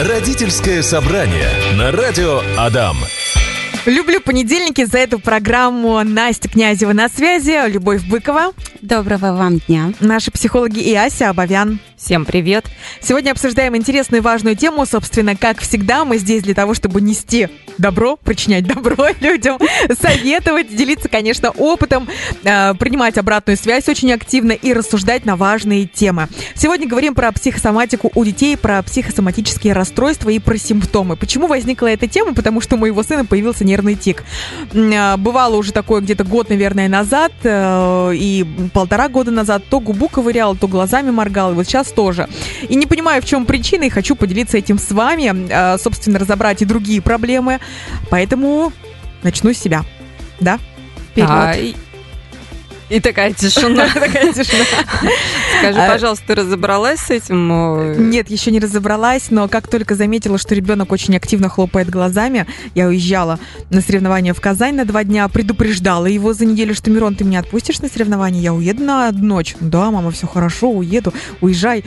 Родительское собрание на радио Адам. Люблю понедельники за эту программу. Настя Князева на связи, Любовь Быкова. Доброго вам дня. Наши психологи и Ася Абовян. Всем привет. Сегодня обсуждаем интересную и важную тему. Собственно, как всегда, мы здесь для того, чтобы нести добро, причинять добро людям, советовать, делиться, конечно, опытом, э, принимать обратную связь очень активно и рассуждать на важные темы. Сегодня говорим про психосоматику у детей, про психосоматические расстройства и про симптомы. Почему возникла эта тема? Потому что у моего сына появился нервный тик. Э, бывало уже такое где-то год, наверное, назад э, и полтора года назад. То губу ковырял, то глазами моргал. И вот сейчас тоже. И не понимаю, в чем причина, и хочу поделиться этим с вами, э, собственно, разобрать и другие проблемы. Поэтому начну с себя. Да? Вперед. А, и, такая тишина. Такая тишина. Скажи, А- пожалуйста, ты разобралась с этим? Э, Нет, еще не разобралась, но как только заметила, что ребенок очень активно хлопает глазами, я уезжала на соревнования в Казань на два дня, предупреждала его за неделю, что Мирон, ты меня отпустишь на соревнования, я уеду на ночь. Да, мама, все хорошо, уеду, уезжай.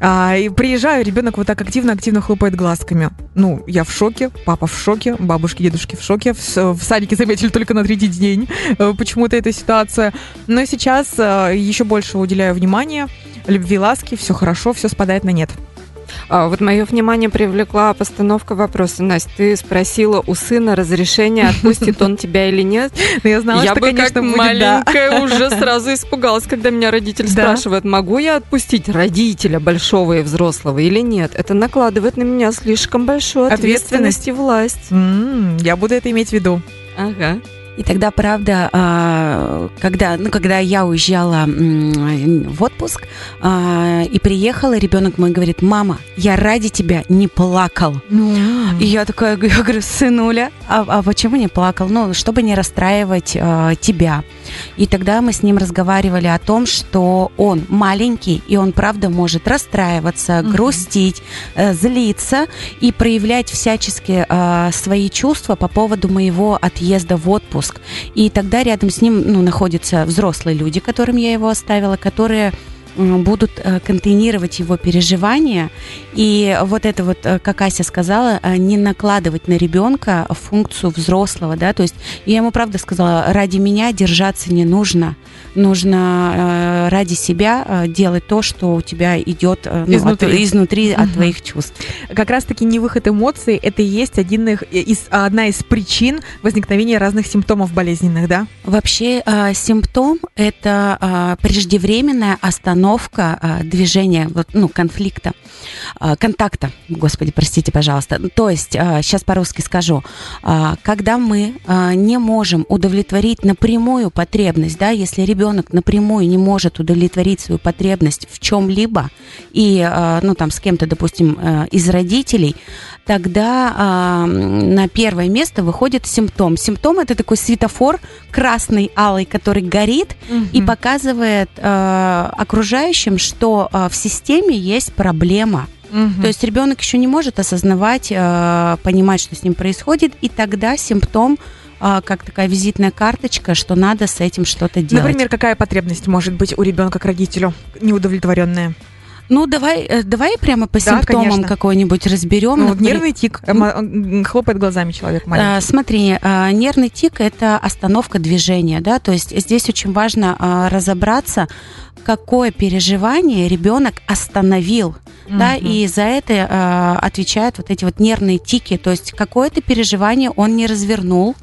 А, и приезжаю, ребенок вот так активно-активно хлопает глазками. Ну, я в шоке, папа в шоке, бабушки, дедушки в шоке. В, в садике заметили только на третий день э, почему-то эта ситуация. Но сейчас э, еще больше уделяю внимания любви, ласки, все хорошо, все спадает на нет. а, вот мое внимание привлекла постановка вопроса. Настя, ты спросила у сына разрешения, отпустит он тебя или нет? Но я знала, я что, бы конечно, как будет, да. маленькая уже сразу испугалась, когда меня родитель Да. спрашивает, могу я отпустить родителя большого и взрослого или нет. Это накладывает на меня слишком большую Ответственность. ответственность и власть. Я буду это иметь в виду. Ага. И тогда, правда, а, когда, ну, когда я уезжала в отпуск а, и приехала, ребенок мой говорит, мама, я ради тебя не плакал. И я такая, я говорю, сынуля, а, а почему не плакал? Ну, чтобы не расстраивать а, тебя. И тогда мы с ним разговаривали о том, что он маленький, и он, правда, может расстраиваться, Мгм. грустить, э, злиться и проявлять всячески а, свои чувства по поводу моего отъезда в отпуск. И тогда рядом с ним ну, находятся взрослые люди, которым я его оставила, которые будут э, контейнировать его переживания. И вот это вот, э, как Ася сказала, э, не накладывать на ребенка функцию взрослого, да, то есть я ему правда сказала, ради меня держаться не нужно, нужно э, ради себя э, делать то, что у тебя идет э, ну, от- Изнутри. изнутри от твоих чувств. Как раз-таки невыход эмоций – это и есть один из, одна из причин возникновения разных симптомов болезненных, да? Вообще э, симптом это э, преждевременная остановка э, движения, вот, ну, конфликта, э, контакта. Господи, простите, пожалуйста. То есть, сейчас по-русски скажу, когда мы не можем удовлетворить напрямую потребность, да, если ребенок напрямую не может удовлетворить свою потребность в чем-либо, и, ну, там, с кем-то, допустим, из родителей, тогда а, на первое место выходит симптом. Симптом это такой светофор красный, алый, который горит и Мгм. показывает э, окружающим, что э, в системе есть проблема. Мгм. То есть ребенок еще не может осознавать, э, понимать, что с ним происходит, и тогда симптом э, как такая визитная карточка, что надо с этим что-то делать. Например, какая потребность может быть у ребенка к родителю неудовлетворенная? Ну давай, э, давай прямо по Да, симптомам какой-нибудь разберем. Ну, вот нервный тик, м, хлопает глазами человек А, маленький. Смотри, а, нервный тик это остановка движения, да, то есть здесь очень важно а, разобраться, какое переживание ребенок остановил, да, Мгм. и за это а, отвечают вот эти вот нервные тики, то есть какое-то переживание он не развернул,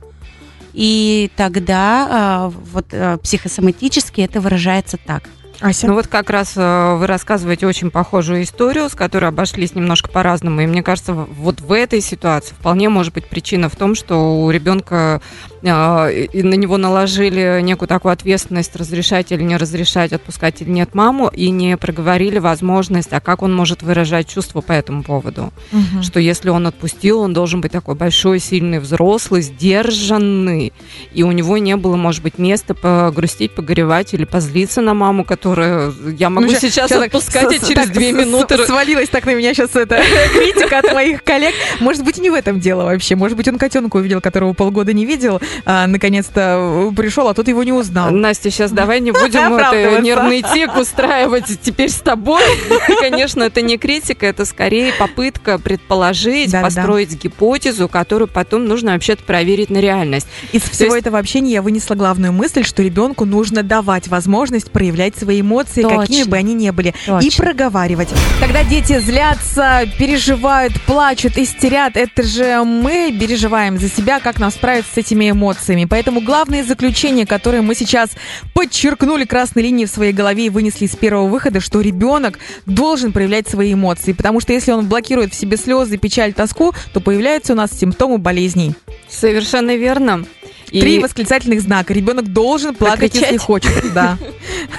и тогда а, вот а, психосоматически это выражается так. Ася? Ну вот как раз э, вы рассказываете очень похожую историю, с которой обошлись немножко по-разному. И мне кажется, вот в этой ситуации вполне может быть причина в том, что у ребенка и на него наложили некую такую ответственность разрешать или не разрешать, отпускать или нет маму, и не проговорили возможность, а как он может выражать чувства по этому поводу. Мгм. Что если он отпустил, он должен быть такой большой, сильный, взрослый, сдержанный. И у него не было, может быть, места погрустить, погоревать или позлиться на маму, которая... Я могу Ну, сейчас так отпускать, и с- через так две минуты... с- Свалилась так на меня сейчас эта критика от моих коллег. Может быть, не в этом дело вообще. Может быть, он котенка увидел, которого полгода не видел, а, наконец-то пришел, а тот его не узнал. Настя, сейчас давай не будем это, нервный тик устраивать теперь с тобой. Конечно, это не критика, это скорее попытка предположить, построить гипотезу, которую потом нужно вообще-то проверить на реальность. Из всего этого общения я вынесла главную мысль, что ребенку нужно давать возможность проявлять свои эмоции, какими бы они ни были, и проговаривать. Когда дети злятся, переживают, плачут, истерят, это же мы переживаем за себя, как нам справиться с этими эмоциями. Поэтому главное заключение, которое мы сейчас подчеркнули красной линией в своей голове и вынесли из первого выхода, что ребенок должен проявлять свои эмоции, потому что если он блокирует в себе слезы, печаль, тоску, то появляются у нас симптомы болезней. Совершенно верно. И Три восклицательных знака. Ребенок должен плакать, если Прокричать? хочет. Да.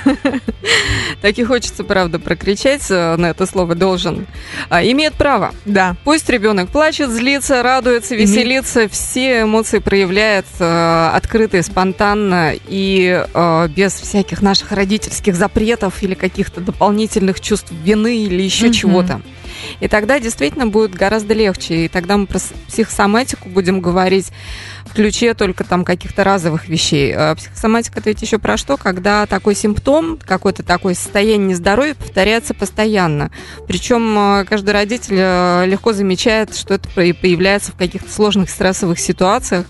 так и хочется, правда, прокричать э, на это слово «должен». А, имеет право. Да. Пусть ребенок плачет, злится, радуется, веселится, все эмоции проявляет э, открыто и спонтанно и э, без всяких наших родительских запретов или каких-то дополнительных чувств вины или еще Мгм. чего-то. И тогда действительно будет гораздо легче. И тогда мы про психосоматику будем говорить в ключе только там каких-то разовых вещей. А Психосоматика это ведь еще про что? Когда такой симптом, какое-то такое состояние нездоровья повторяется постоянно. Причем э, каждый родитель э, легко замечает, что это появляется в каких-то сложных стрессовых ситуациях.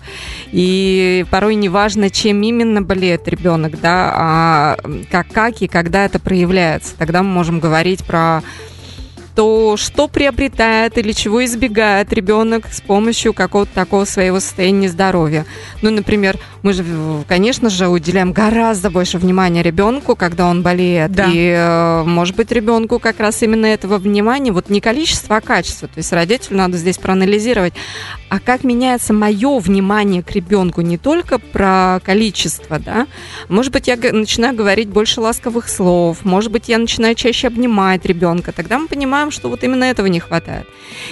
И порой неважно, чем именно болеет ребенок, да, а как, как и когда это проявляется. Тогда мы можем говорить про то, что приобретает или чего избегает ребенок с помощью какого-то такого своего состояния здоровья. Ну, например, мы же, конечно же, уделяем гораздо больше внимания ребенку, когда он болеет. Да. И, э, может быть, ребенку как раз именно этого внимания, вот не количество, а качество. То есть родителю надо здесь проанализировать, а как меняется мое внимание к ребенку, не только про количество, да, может быть, я начинаю говорить больше ласковых слов, может быть, я начинаю чаще обнимать ребенка, тогда мы понимаем, что вот именно этого не хватает.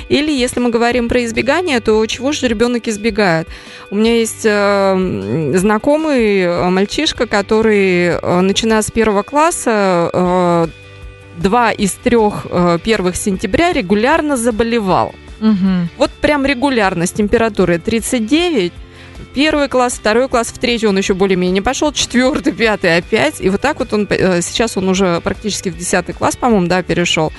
Или если мы говорим про избегание, то чего же ребенок избегает? У меня есть э, знакомый э, мальчишка, который, э, начиная с первого класса, э, два из трех э, первых сентября регулярно заболевал. Мгм. Вот прям регулярно с температурой 39. Первый класс, второй класс, в третий он еще более-менее пошел, четвертый, пятый опять. И вот так вот он, э, сейчас он уже практически в десятый класс, по-моему, да, перешел.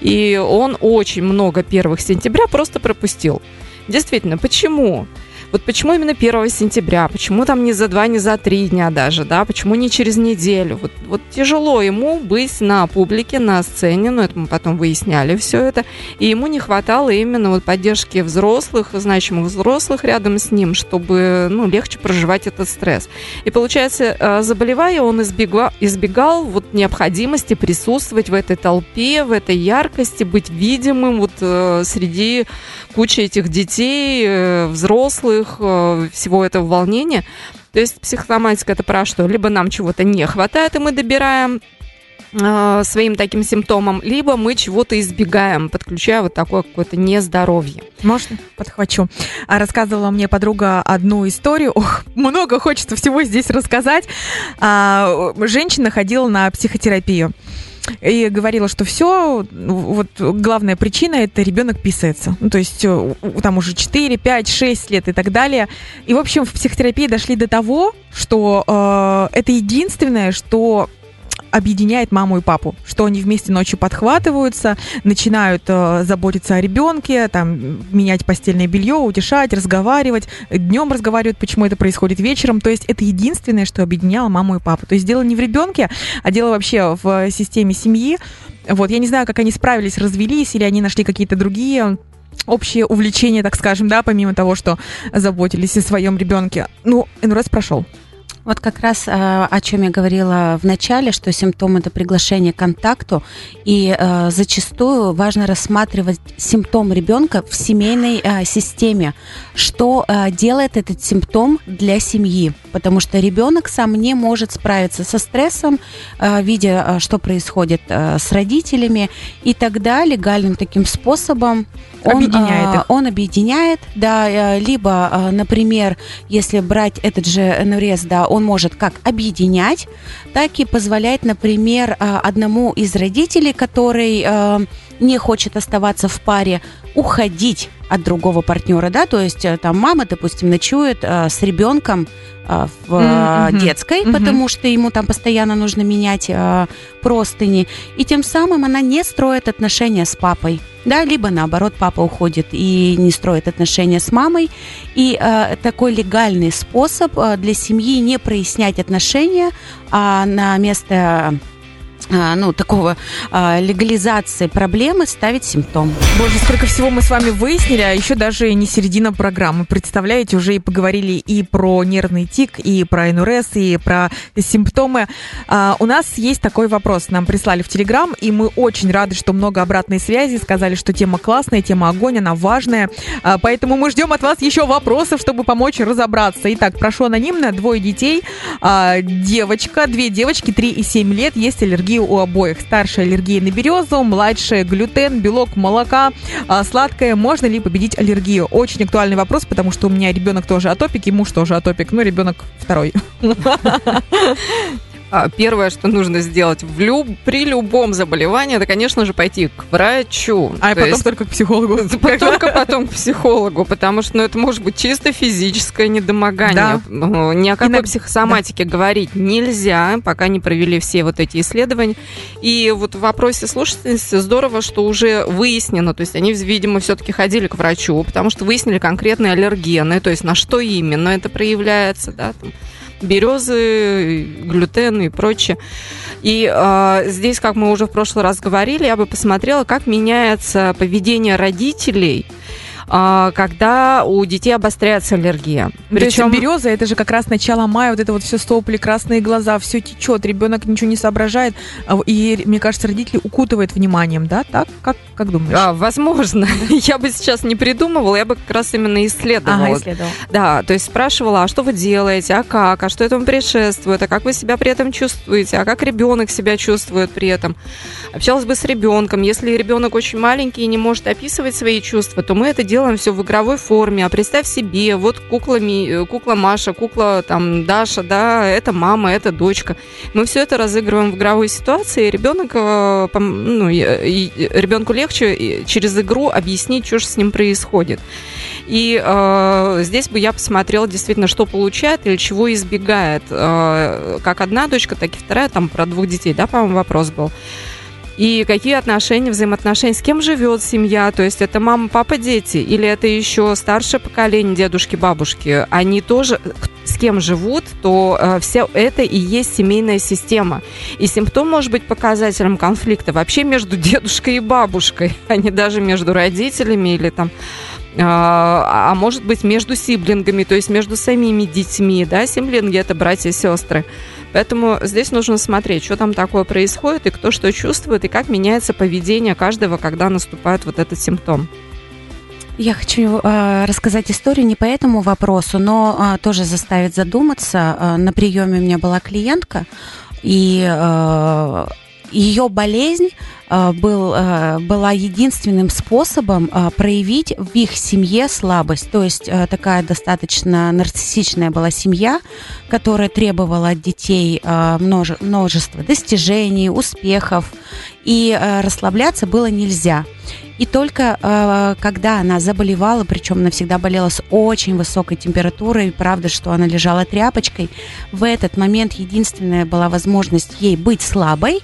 И он очень много первых сентября просто пропустил. Действительно, почему? Вот почему именно 1 сентября? Почему там не за два, не за три дня даже, да? Почему не через неделю? Вот, вот тяжело ему быть на публике, на сцене, но это мы потом выясняли все это. И ему не хватало именно вот поддержки взрослых, значимых взрослых рядом с ним, чтобы ну, легче проживать этот стресс. И получается, э, заболевая, он избегал, избегал вот необходимости присутствовать в этой толпе, в этой яркости, быть видимым вот э, среди кучи этих детей, э, взрослых, э, всего этого волнения. То есть психосоматика это про что? Либо нам чего-то не хватает, и мы добираем э, своим таким симптомам, либо мы чего-то избегаем, подключая вот такое какое-то нездоровье. Можно? Подхвачу. А рассказывала мне подруга одну историю. Ох, много хочется всего здесь рассказать. А, женщина ходила на психотерапию. И говорила, что все, вот главная причина это ребенок писается. Ну, то есть э, там уже 4, 5, 6 лет и так далее. И, в общем, в психотерапии дошли до того, что э, это единственное, что объединяет маму и папу, что они вместе ночью подхватываются, начинают э, заботиться о ребенке, там менять постельное белье, утешать, разговаривать, днем разговаривают, почему это происходит вечером. То есть это единственное, что объединяло маму и папу. То есть дело не в ребенке, а дело вообще в системе семьи. Вот я не знаю, как они справились, развелись или они нашли какие-то другие общие увлечения, так скажем, да, помимо того, что заботились о своем ребенке. Ну, НРС прошел. Вот как раз э, о чем я говорила в начале, что симптом это приглашение к контакту, и э, зачастую важно рассматривать симптом ребенка в семейной э, системе, что делает этот симптом для семьи, потому что ребенок сам не может справиться со стрессом, видя, что происходит с родителями, и тогда легальным таким способом он Объединяет э, их. он объединяет, да, э, либо, э, например, если брать этот же НРС, да, он может как объединять, так и позволять, например, э, одному из родителей, который э, не хочет оставаться в паре, уходить от другого партнера, да, то есть э, там мама, допустим, ночует э, с ребенком э, в э, Мгм. детской, Мгм. потому что ему там постоянно нужно менять э, простыни, и тем самым она не строит отношения с папой. Да, либо наоборот, папа уходит и не строит отношения с мамой. И э, такой легальный способ э, для семьи не прояснять отношения, а на место ну, такого э, легализации проблемы ставить симптом. Боже, сколько всего мы с вами выяснили, а еще даже не середина программы. Представляете, уже и поговорили и про нервный тик, и про НРС, и про симптомы. А, у нас есть такой вопрос. Нам прислали в Телеграм, и мы очень рады, что много обратной связи. Сказали, что тема классная, тема огонь, она важная. А, поэтому мы ждем от вас еще вопросов, чтобы помочь разобраться. Итак, прошу анонимно. Двое детей, а, девочка, две девочки, 3 и 7 лет. Есть аллергия у обоих. Старшая аллергия на березу, младшая глютен, белок молока, а, сладкое. Можно ли победить аллергию? Очень актуальный вопрос, потому что у меня ребенок тоже атопик, и муж тоже атопик, ну, ребенок второй. А, Первое, что нужно сделать в люб... при любом заболевании, это, конечно же, пойти к врачу. А То потом есть только к психологу. Только потом к психологу, потому что ну, это может быть чисто физическое недомогание. Ну, Ни о какой Иногда- психосоматике говорить нельзя, пока не провели все вот эти исследования. И вот в вопросе слушательницы здорово, что уже выяснено, то есть они, видимо, все-таки ходили к врачу, потому что выяснили конкретные аллергены, то есть на что именно это проявляется, да, там, березы, глютен и прочее. И э, здесь, как мы уже в прошлый раз говорили, я бы посмотрела, как меняется поведение родителей, когда у детей обостряется аллергия. Причем береза, это же как раз начало мая, вот это вот все сопли, красные глаза, все течет, ребенок ничего не соображает, а, и, мне кажется, родители укутывают вниманием, да? Так? Как, как думаешь? А, возможно. я бы сейчас не придумывала, я бы как раз именно исследовала. Ага, исследовал. Да, то есть спрашивала, а что вы делаете, а как, а что этому предшествует, а как вы себя при этом чувствуете, а как ребенок себя чувствует при этом. Общалась бы с ребенком. Если ребенок очень маленький и не может описывать свои чувства, то мы это делаем все в игровой форме. А представь себе, вот кукла, Ми- э, кукла Маша, кукла там Даша, да, это мама, это дочка. Мы все это разыгрываем в игровой ситуации, и ребенок, э, ну, и- ребенку легче через игру объяснить, что же с ним происходит. И э, здесь бы я посмотрела действительно, что получает или чего избегает. Э, как одна дочка, так и вторая, там про двух детей, да, по-моему, вопрос был. И какие отношения, взаимоотношения, с кем живет семья, то есть это мама, папа, дети, или это еще старшее поколение, дедушки, бабушки, они тоже с кем живут, то э, все это и есть семейная система. И симптом может быть показателем конфликта вообще между дедушкой и бабушкой, а не даже между родителями или там а а может быть между сиблингами, то есть между самими детьми, да, сиблинги это братья и сестры. Поэтому здесь нужно смотреть, что там такое происходит, и кто что чувствует, и как меняется поведение каждого, когда наступает вот этот симптом. Я хочу э, рассказать историю не по этому вопросу, но э, тоже заставить задуматься. Э, на приеме у меня была клиентка, и э, ее болезнь э, был, э, была единственным способом э, проявить в их семье слабость. То есть такая достаточно нарциссичная была семья, которая требовала от детей множе- множество достижений, успехов, и э, расслабляться было нельзя. И только э, когда она заболевала, причем она всегда болела с очень высокой температурой, правда, что она лежала тряпочкой, в этот момент единственная была возможность ей быть слабой,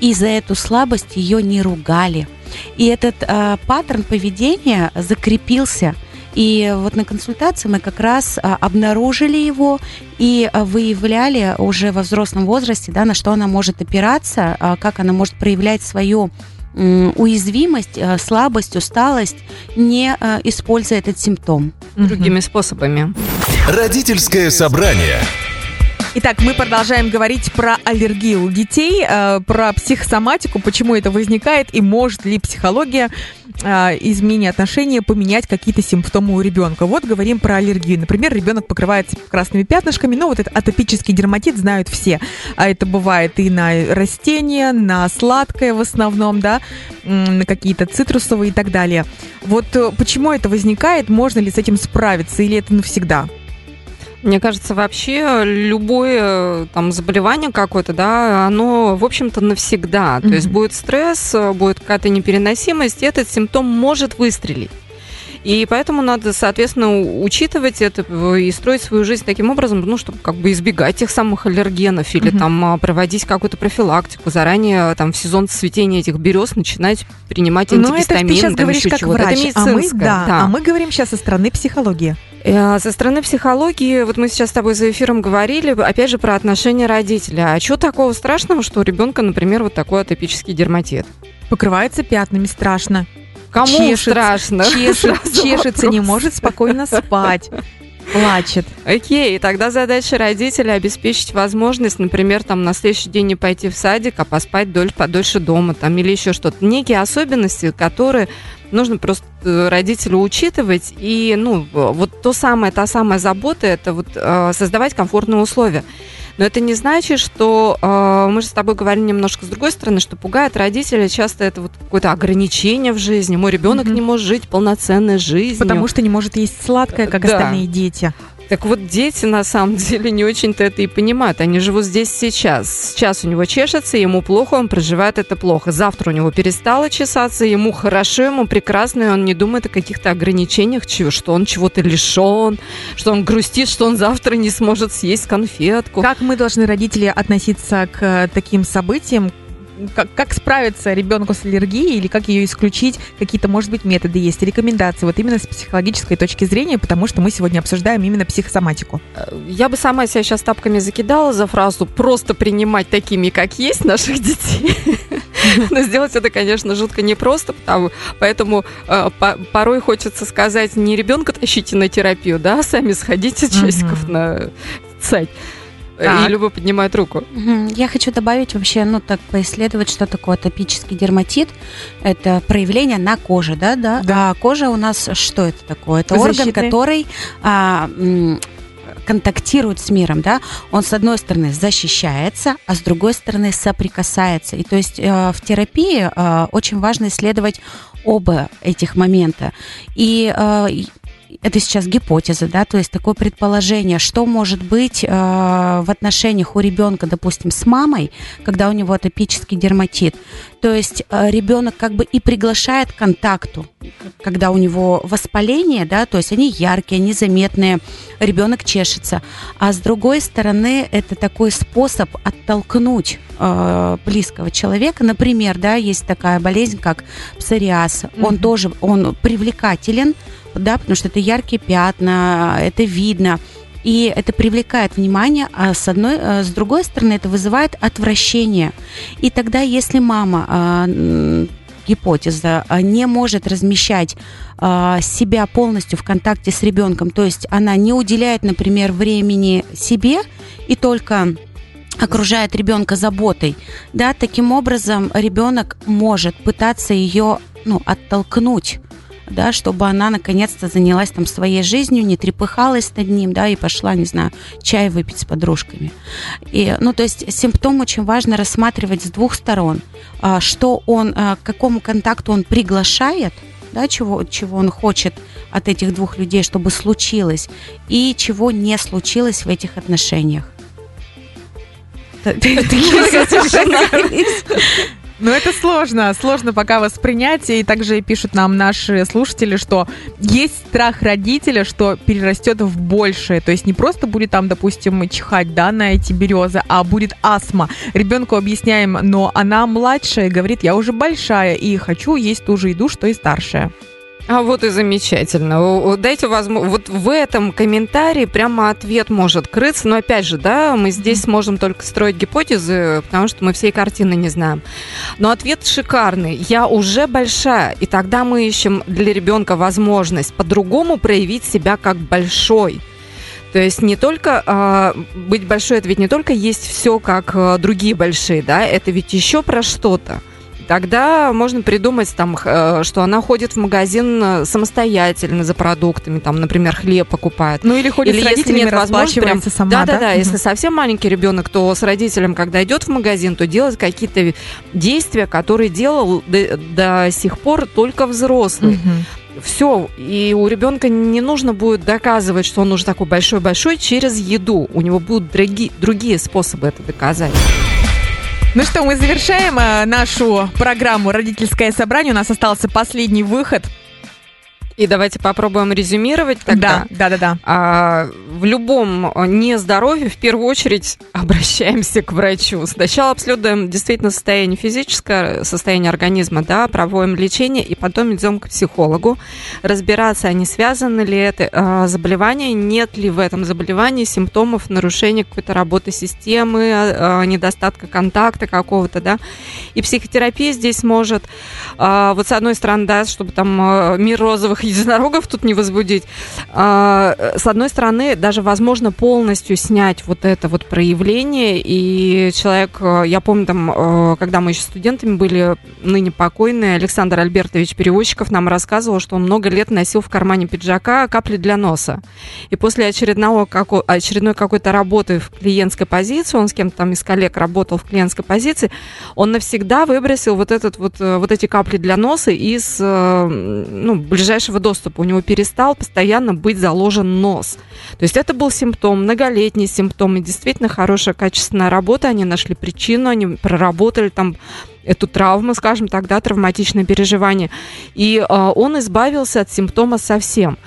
и за эту слабость ее не ругали. И этот э, паттерн поведения закрепился. И вот на консультации мы как раз а, обнаружили его и а, выявляли уже во взрослом возрасте, да, на что она может опираться, а, как она может проявлять свою м, уязвимость, а, слабость, усталость, не а, используя этот симптом. Другими способами. Родительское собрание. Итак, мы продолжаем говорить про аллергию у детей, э, про психосоматику, почему это возникает и может ли психология э, изменения отношения поменять какие-то симптомы у ребенка. Вот говорим про аллергию. Например, ребенок покрывается красными пятнышками, ну вот этот атопический дерматит знают все. А это бывает и на растения, на сладкое в основном, да, на какие-то цитрусовые и так далее. Вот э, почему это возникает, можно ли с этим справиться или это навсегда? Мне кажется, вообще любое э, там заболевание какое-то, да, оно, в общем-то, навсегда. То есть будет стресс, э, будет какая-то непереносимость, и этот симптом может выстрелить. И поэтому надо, соответственно, учитывать это и строить свою жизнь таким образом, ну, чтобы как бы избегать тех самых аллергенов или угу. там а, проводить какую-то профилактику, заранее там в сезон цветения этих берез начинать принимать антигистамины. Ну, это ты сейчас говоришь как врач, а мы, да, да. а мы говорим сейчас со стороны психологии. Э, со стороны психологии, вот мы сейчас с тобой за эфиром говорили, опять же, про отношения родителя. А что такого страшного, что у ребенка, например, вот такой атопический дерматит? Покрывается пятнами, страшно. Кому чешет, страшно? Чешет, чешется, не может спокойно спать. Плачет. Окей, тогда задача родителя обеспечить возможность, например, там на следующий день не пойти в садик, а поспать дольше, подольше дома, там или еще что-то. Некие особенности, которые нужно просто э, родителю учитывать. И, ну, вот то самое, та самая забота, это вот э, создавать комфортные условия. Но это не значит, что э, мы же с тобой говорили немножко с другой стороны, что пугает родителей часто это вот какое-то ограничение в жизни. Мой ребенок mm-hmm. не может жить полноценной жизнью. Потому что не может есть сладкое, как да. остальные дети. Так вот, дети на самом деле не очень-то это и понимают. Они живут здесь сейчас. Сейчас у него чешется, ему плохо, он проживает это плохо. Завтра у него перестало чесаться, ему хорошо, ему прекрасно, и он не думает о каких-то ограничениях, что он чего-то лишен, что он грустит, что он завтра не сможет съесть конфетку. Как мы должны, родители, относиться к таким событиям, как, как справиться ребенку с аллергией или как ее исключить, какие-то, может быть, методы есть, рекомендации, вот именно с психологической точки зрения, потому что мы сегодня обсуждаем именно психосоматику. Я бы сама себя сейчас тапками закидала за фразу «просто принимать такими, как есть наших детей». Но сделать это, конечно, жутко непросто, потому, поэтому э, по, порой хочется сказать, не ребенка тащите на терапию, да, сами сходите часиков на сайт. Так. И Люба поднимает руку. Я хочу добавить вообще, ну так поисследовать, что такое атопический дерматит. Это проявление на коже, да, да. да. А кожа у нас что это такое? Это Защитный. орган, который а, контактирует с миром, да, он с одной стороны защищается, а с другой стороны соприкасается. И то есть э, в терапии э, очень важно исследовать оба этих момента. И э, это сейчас гипотеза, да, то есть такое предположение, что может быть э, в отношениях у ребенка, допустим, с мамой, когда у него атопический дерматит. То есть э, ребенок как бы и приглашает к контакту, когда у него воспаление, да, то есть они яркие, они заметные, ребенок чешется. А с другой стороны, это такой способ оттолкнуть э, близкого человека. Например, да, есть такая болезнь, как псориаз. Mm-hmm. Он тоже, он привлекателен, да, потому что это яркие пятна, это видно. И это привлекает внимание, а с, одной, а с другой стороны это вызывает отвращение. И тогда, если мама а, гипотеза не может размещать себя полностью в контакте с ребенком, то есть она не уделяет, например, времени себе и только окружает ребенка заботой, да, таким образом ребенок может пытаться ее ну, оттолкнуть да, чтобы она наконец-то занялась там своей жизнью, не трепыхалась над ним, да, и пошла, не знаю, чай выпить с подружками. И, ну, то есть симптом очень важно рассматривать с двух сторон, а, что он, а, к какому контакту он приглашает, да, чего, чего он хочет от этих двух людей, чтобы случилось, и чего не случилось в этих отношениях. Но это сложно, сложно пока воспринять. И также пишут нам наши слушатели, что есть страх родителя, что перерастет в большее. То есть не просто будет там, допустим, чихать да, на эти березы, а будет астма. Ребенку объясняем, но она младшая, говорит, я уже большая и хочу есть ту же еду, что и старшая. А вот и замечательно. Дайте возможность. Вот в этом комментарии прямо ответ может крыться. Но опять же, да, мы здесь сможем только строить гипотезы, потому что мы всей картины не знаем. Но ответ шикарный. Я уже большая, и тогда мы ищем для ребенка возможность по-другому проявить себя как большой. То есть не только э, быть большой, это ведь не только есть все как э, другие большие, да, это ведь еще про что-то тогда можно придумать, там, э, что она ходит в магазин э, самостоятельно за продуктами, там, например, хлеб покупает. Ну или ходит или с родителями, нет возможности, прям, сама, да? Да, да, да. Угу. Если совсем маленький ребенок, то с родителем, когда идет в магазин, то делать какие-то действия, которые делал до, до сих пор только взрослый. Угу. Все, и у ребенка не нужно будет доказывать, что он уже такой большой-большой через еду. У него будут другие, другие способы это доказать. Ну что, мы завершаем э, нашу программу «Родительское собрание». У нас остался последний выход. И давайте попробуем резюмировать тогда. Да, да, да, да. А, в любом нездоровье в первую очередь обращаемся к врачу. Сначала обследуем действительно состояние физическое, состояние организма, да, проводим лечение, и потом идем к психологу, разбираться, а не связаны ли это а, заболевание, нет ли в этом заболевании симптомов нарушения какой-то работы системы, а, недостатка контакта какого-то, да. И психотерапия здесь может, а, вот с одной стороны, да, чтобы там мир розовых единорогов тут не возбудить. А, с одной стороны, даже возможно полностью снять вот это вот проявление, и человек, э, я помню там, э, когда мы еще студентами были, ныне покойный Александр Альбертович Перевозчиков нам рассказывал, что он много лет носил в кармане пиджака капли для носа. И после очередного, како, очередной какой-то работы в клиентской позиции, он с кем-то там из коллег работал в клиентской позиции, он навсегда выбросил вот, этот вот, э, вот эти капли для носа из ну, ближайшего дальнейшего доступа. У него перестал постоянно быть заложен нос. То есть это был симптом, многолетний симптом, и действительно хорошая качественная работа. Они нашли причину, они проработали там эту травму, скажем так, да, травматичное переживание. И э, он избавился от симптома совсем.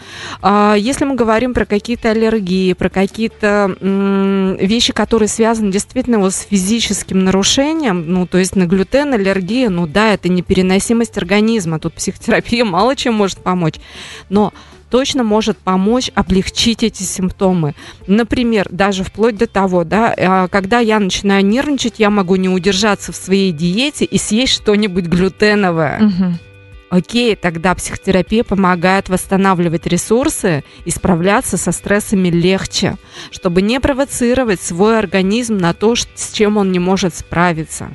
Э, если мы говорим про какие-то аллергии, про какие-то м- вещи, которые связаны действительно вот с физическим нарушением, ну, то есть на глютен, аллергия, ну да, это непереносимость организма. Тут психотерапия мало чем может помочь. Но точно может помочь облегчить эти симптомы. Например, даже вплоть до того, да, а, когда я начинаю нервничать, я могу не удержаться в своей диете и съесть что-нибудь глютеновое. Мгм. Окей, тогда психотерапия помогает восстанавливать ресурсы и справляться со стрессами легче, чтобы не провоцировать свой организм на то, с чем он не может справиться.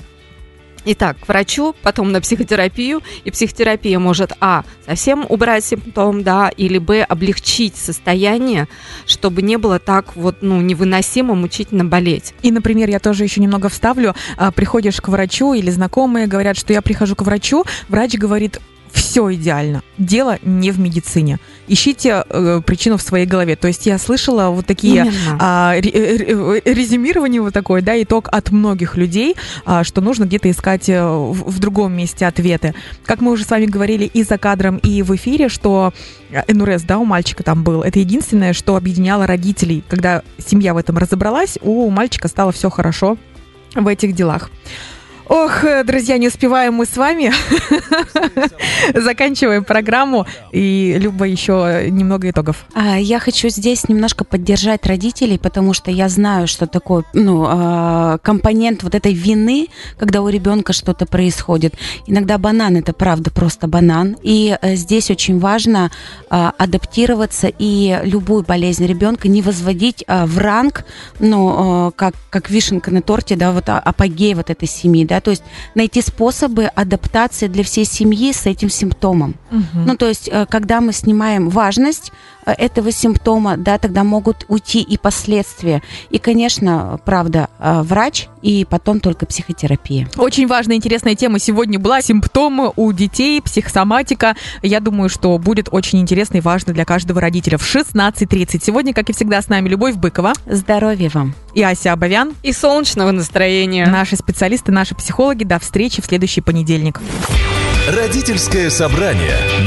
Итак, к врачу, потом на психотерапию, и психотерапия может, а, совсем убрать симптом, да, или, б, облегчить состояние, чтобы не было так вот, ну, невыносимо, мучительно болеть. И, например, я тоже еще немного вставлю. А, Приходишь к врачу или знакомые говорят, что я прихожу к врачу, врач говорит, все идеально. Дело не в медицине. Ищите э, причину в своей голове. То есть я слышала вот такие а, э, э, резюмирование вот такое, да, итог от многих людей, а, что нужно где-то искать э, в, в другом месте ответы. Как мы уже с вами говорили и за кадром, и в эфире, что э, НРС, да, у мальчика там был, это единственное, что объединяло родителей. Когда семья в этом разобралась, у мальчика стало все хорошо в этих делах. Ох, э, друзья, не успеваем мы с вами. Заканчиваем программу. И, Люба, еще немного итогов. А, Я хочу здесь немножко поддержать родителей, потому что я знаю, что такое ну, а, компонент вот этой вины, когда у ребенка что-то происходит. Иногда банан это правда просто банан. И э, здесь очень важно а, адаптироваться и любую болезнь ребенка не возводить в ранг, ну, как, как вишенка на торте, да, вот апогей вот этой семьи, да, то есть найти способы адаптации для всей семьи с этим симптомом. Ну, то есть, э, когда мы снимаем важность э, этого симптома, да, тогда могут уйти и последствия. И, конечно, правда, э, врач и потом только психотерапия. Очень важная, интересная тема сегодня была. Симптомы у детей, психосоматика. Я думаю, что будет очень интересно и важно для каждого родителя. В 16.30 сегодня, как и всегда, с нами Любовь Быкова Здоровья вам! И Ася Абовян. И солнечного настроения. Наши специалисты, наши психологи. До встречи в следующий понедельник. Родительское собрание на